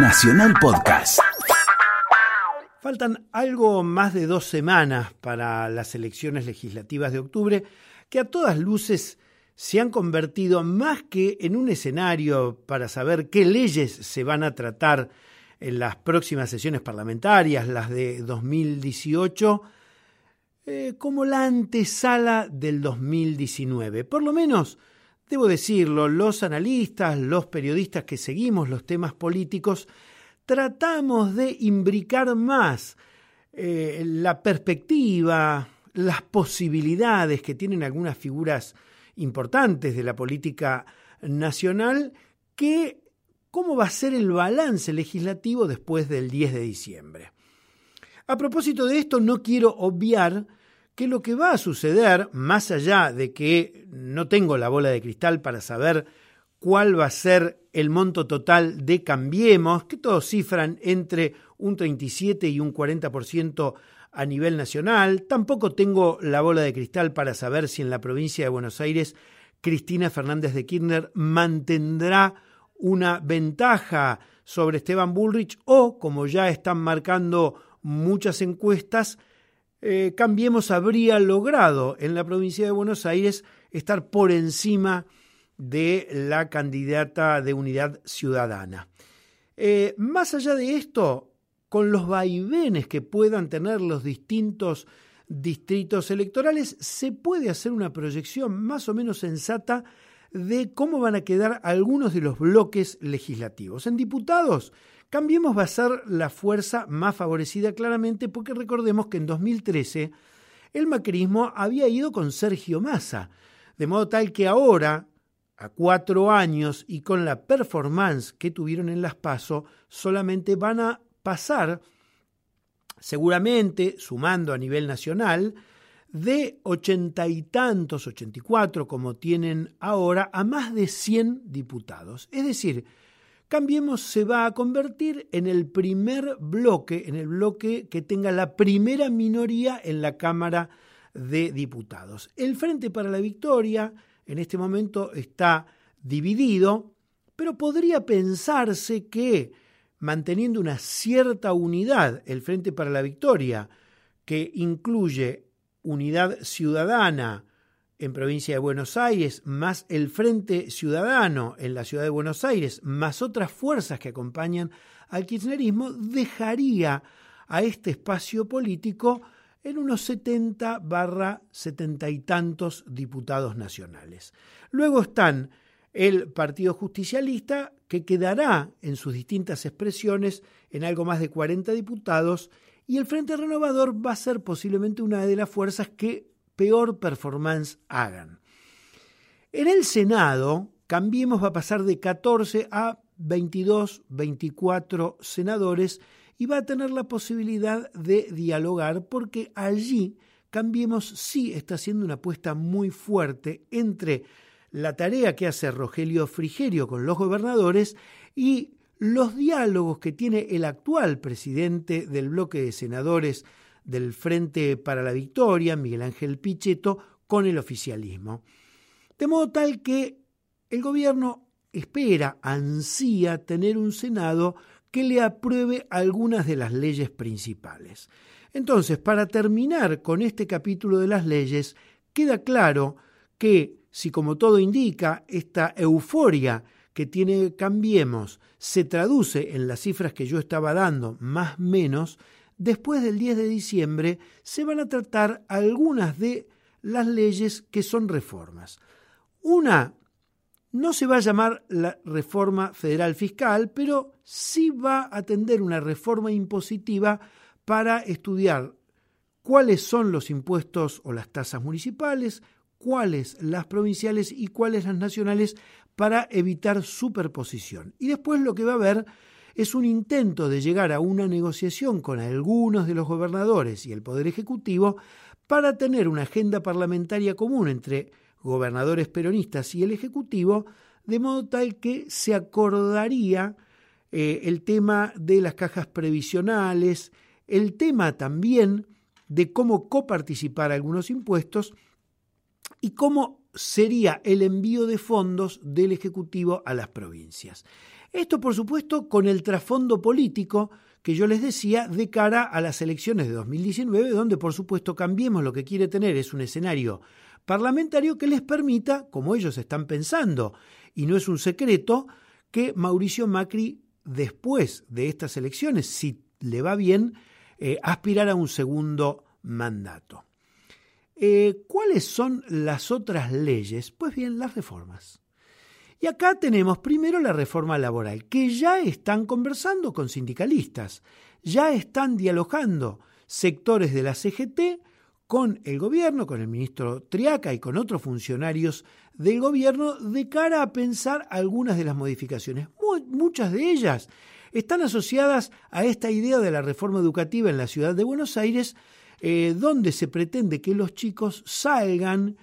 Nacional Podcast. Faltan algo más de dos semanas para las elecciones legislativas de octubre que a todas luces se han convertido más que en un escenario para saber qué leyes se van a tratar en las próximas sesiones parlamentarias, las de 2018, eh, como la antesala del 2019. Por lo menos, debo decirlo, los analistas, los periodistas que seguimos los temas políticos, tratamos de imbricar más eh, la perspectiva, las posibilidades que tienen algunas figuras importantes de la política nacional que cómo va a ser el balance legislativo después del 10 de diciembre. A propósito de esto, no quiero obviar que lo que va a suceder, más allá de que no tengo la bola de cristal para saber cuál va a ser el monto total de Cambiemos, que todos cifran entre un 37 y un 40% a nivel nacional, tampoco tengo la bola de cristal para saber si en la provincia de Buenos Aires Cristina Fernández de Kirchner mantendrá una ventaja sobre Esteban Bullrich o, como ya están marcando muchas encuestas, eh, Cambiemos habría logrado en la provincia de Buenos Aires estar por encima de la candidata de unidad ciudadana. Eh, más allá de esto, con los vaivenes que puedan tener los distintos distritos electorales, se puede hacer una proyección más o menos sensata de cómo van a quedar algunos de los bloques legislativos. En diputados, Cambiemos va a ser la fuerza más favorecida claramente porque recordemos que en 2013 el macrismo había ido con Sergio Massa, de modo tal que ahora, a cuatro años y con la performance que tuvieron en las PASO, solamente van a pasar, seguramente sumando a nivel nacional, de ochenta y tantos, ochenta y cuatro como tienen ahora, a más de cien diputados. Es decir, Cambiemos se va a convertir en el primer bloque, en el bloque que tenga la primera minoría en la Cámara de Diputados. El Frente para la Victoria en este momento está dividido, pero podría pensarse que manteniendo una cierta unidad, el Frente para la Victoria, que incluye unidad ciudadana en provincia de Buenos Aires, más el Frente Ciudadano en la ciudad de Buenos Aires, más otras fuerzas que acompañan al kirchnerismo, dejaría a este espacio político en unos 70 barra 70 y tantos diputados nacionales. Luego están el Partido Justicialista, que quedará en sus distintas expresiones en algo más de 40 diputados, y el Frente Renovador va a ser posiblemente una de las fuerzas que peor performance hagan. En el Senado, Cambiemos va a pasar de 14 a 22, 24 senadores y va a tener la posibilidad de dialogar porque allí Cambiemos sí está haciendo una apuesta muy fuerte entre la tarea que hace Rogelio Frigerio con los gobernadores y los diálogos que tiene el actual presidente del bloque de senadores del Frente para la Victoria, Miguel Ángel Pichetto, con el oficialismo. De modo tal que el gobierno espera, ansía tener un Senado que le apruebe algunas de las leyes principales. Entonces, para terminar con este capítulo de las leyes, queda claro que si como todo indica, esta euforia que tiene Cambiemos se traduce en las cifras que yo estaba dando, más menos, después del 10 de diciembre se van a tratar algunas de las leyes que son reformas. Una no se va a llamar la reforma federal fiscal, pero sí va a atender una reforma impositiva para estudiar cuáles son los impuestos o las tasas municipales, cuáles las provinciales y cuáles las nacionales para evitar superposición. Y después lo que va a haber es un intento de llegar a una negociación con algunos de los gobernadores y el Poder Ejecutivo para tener una agenda parlamentaria común entre gobernadores peronistas y el Ejecutivo, de modo tal que se acordaría eh, el tema de las cajas previsionales, el tema también de cómo coparticipar algunos impuestos y cómo sería el envío de fondos del Ejecutivo a las provincias. Esto, por supuesto, con el trasfondo político que yo les decía de cara a las elecciones de 2019, donde, por supuesto, Cambiemos lo que quiere tener es un escenario parlamentario que les permita, como ellos están pensando, y no es un secreto, que Mauricio Macri, después de estas elecciones, si le va bien, eh, aspirar a un segundo mandato. Eh, ¿Cuáles son las otras leyes? Pues bien, las reformas. Y acá tenemos primero la reforma laboral, que ya están conversando con sindicalistas, ya están dialogando sectores de la CGT con el gobierno, con el ministro Triaca y con otros funcionarios del gobierno de cara a pensar algunas de las modificaciones. muchas de ellas están asociadas a esta idea de la reforma educativa en la ciudad de Buenos Aires, eh, donde se pretende que los chicos salgan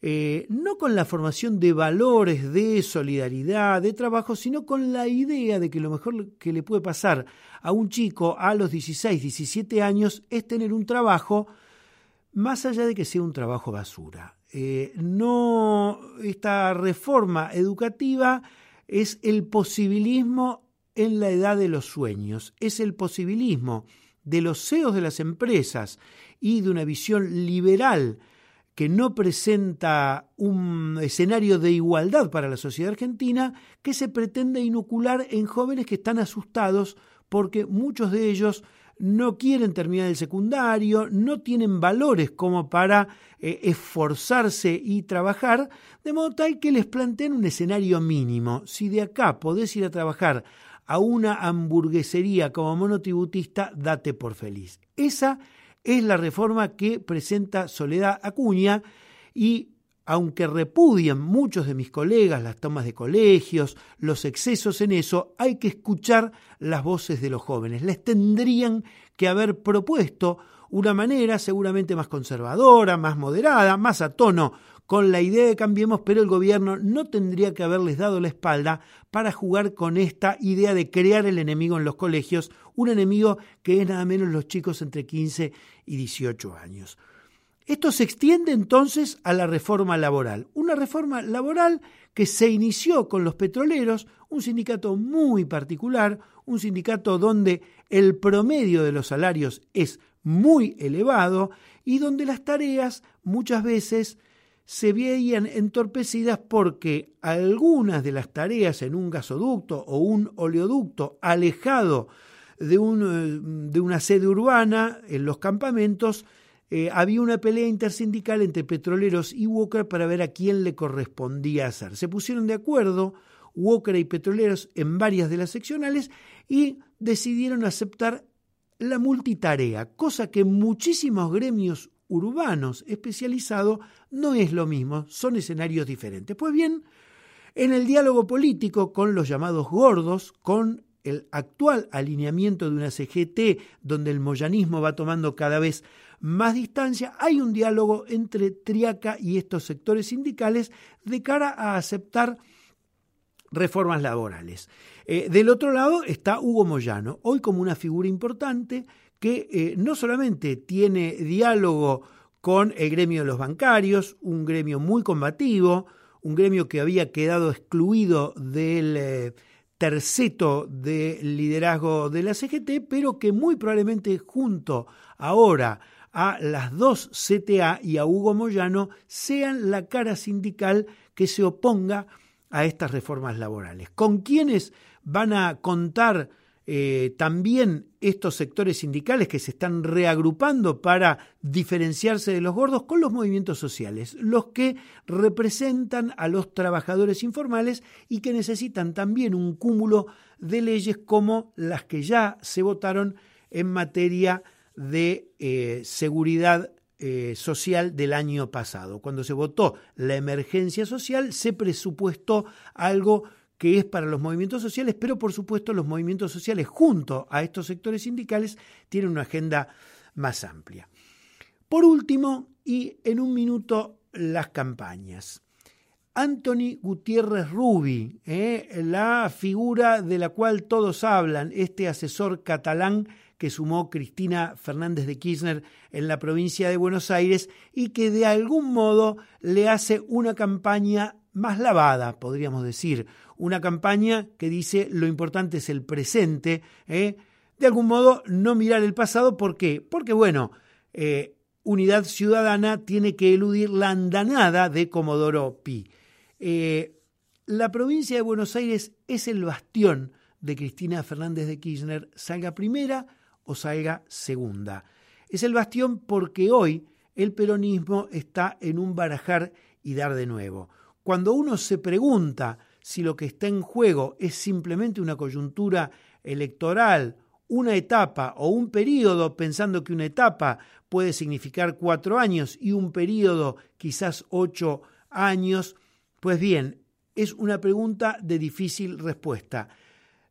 eh, no con la formación de valores de solidaridad, de trabajo, sino con la idea de que lo mejor que le puede pasar a un chico a los 16, 17 años es tener un trabajo, más allá de que sea un trabajo basura. Eh, no, esta reforma educativa es el posibilismo en la edad de los sueños, es el posibilismo de los CEOs de las empresas y de una visión liberal que no presenta un escenario de igualdad para la sociedad argentina que se pretende inocular en jóvenes que están asustados porque muchos de ellos no quieren terminar el secundario, no tienen valores como para eh, esforzarse y trabajar, de modo tal que les planteen un escenario mínimo. Si de acá podés ir a trabajar a una hamburguesería como monotributista, date por feliz. Esa es la reforma que presenta Soledad Acuña y aunque repudian muchos de mis colegas las tomas de colegios, los excesos en eso, hay que escuchar las voces de los jóvenes. Les tendrían que haber propuesto una manera seguramente más conservadora, más moderada, más a tono con la idea de Cambiemos, pero el gobierno no tendría que haberles dado la espalda para jugar con esta idea de crear el enemigo en los colegios, un enemigo que es nada menos los chicos entre 15 y 18 años. Esto se extiende entonces a la reforma laboral, una reforma laboral que se inició con los petroleros, un sindicato muy particular, un sindicato donde el promedio de los salarios es muy elevado y donde las tareas muchas veces se veían entorpecidas porque algunas de las tareas en un gasoducto o un oleoducto alejado de, de una sede urbana en los campamentos, eh, había una pelea intersindical entre petroleros y Walker para ver a quién le correspondía hacer. Se pusieron de acuerdo Walker y petroleros en varias de las seccionales y decidieron aceptar la multitarea, cosa que muchísimos gremios urbanos especializado no es lo mismo, son escenarios diferentes. Pues bien, en el diálogo político con los llamados gordos, con el actual alineamiento de una CGT donde el moyanismo va tomando cada vez más distancia, hay un diálogo entre Triaca y estos sectores sindicales de cara a aceptar reformas laborales. Eh, del otro lado está Hugo Moyano, hoy como una figura importante, que eh, no solamente tiene diálogo con el gremio de los bancarios, un gremio muy combativo, un gremio que había quedado excluido del eh, terceto de liderazgo de la CGT, pero que muy probablemente junto ahora a las dos CTA y a Hugo Moyano sean la cara sindical que se oponga a estas reformas laborales. ¿Con quiénes van a contar eh, también estos sectores sindicales que se están reagrupando para diferenciarse de los gordos con los movimientos sociales, los que representan a los trabajadores informales y que necesitan también un cúmulo de leyes como las que ya se votaron en materia de eh, seguridad eh, social del año pasado. Cuando se votó la emergencia social, se presupuestó algo que es para los movimientos sociales, pero por supuesto los movimientos sociales junto a estos sectores sindicales tienen una agenda más amplia. Por último, y en un minuto, las campañas. Anthony Gutiérrez Rubi, eh, la figura de la cual todos hablan, este asesor catalán que sumó Cristina Fernández de Kirchner en la provincia de Buenos Aires y que de algún modo le hace una campaña más lavada, podríamos decir, una campaña que dice lo importante es el presente, ¿eh? de algún modo no mirar el pasado, ¿por qué? Porque bueno, eh, Unidad Ciudadana tiene que eludir la andanada de Comodoro Pi. Eh, la provincia de Buenos Aires es el bastión de Cristina Fernández de Kirchner, salga primera o salga segunda. Es el bastión porque hoy el peronismo está en un barajar y dar de nuevo. Cuando uno se pregunta si lo que está en juego es simplemente una coyuntura electoral, una etapa o un periodo, pensando que una etapa puede significar cuatro años y un periodo quizás ocho años, pues bien, es una pregunta de difícil respuesta.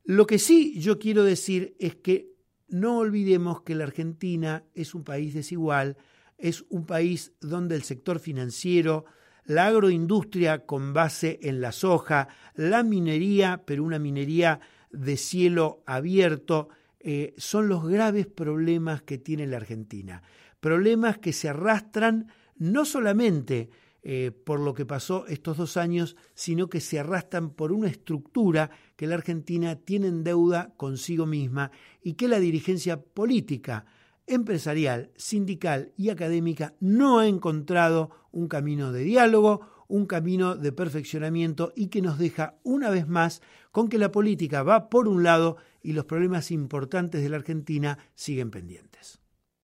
Lo que sí yo quiero decir es que no olvidemos que la Argentina es un país desigual, es un país donde el sector financiero, la agroindustria con base en la soja, la minería, pero una minería de cielo abierto, eh, son los graves problemas que tiene la Argentina. Problemas que se arrastran no solamente eh, por lo que pasó estos dos años, sino que se arrastran por una estructura que la Argentina tiene en deuda consigo misma y que la dirigencia política, empresarial, sindical y académica no ha encontrado un camino de diálogo, un camino de perfeccionamiento y que nos deja una vez más con que la política va por un lado y los problemas importantes de la Argentina siguen pendientes.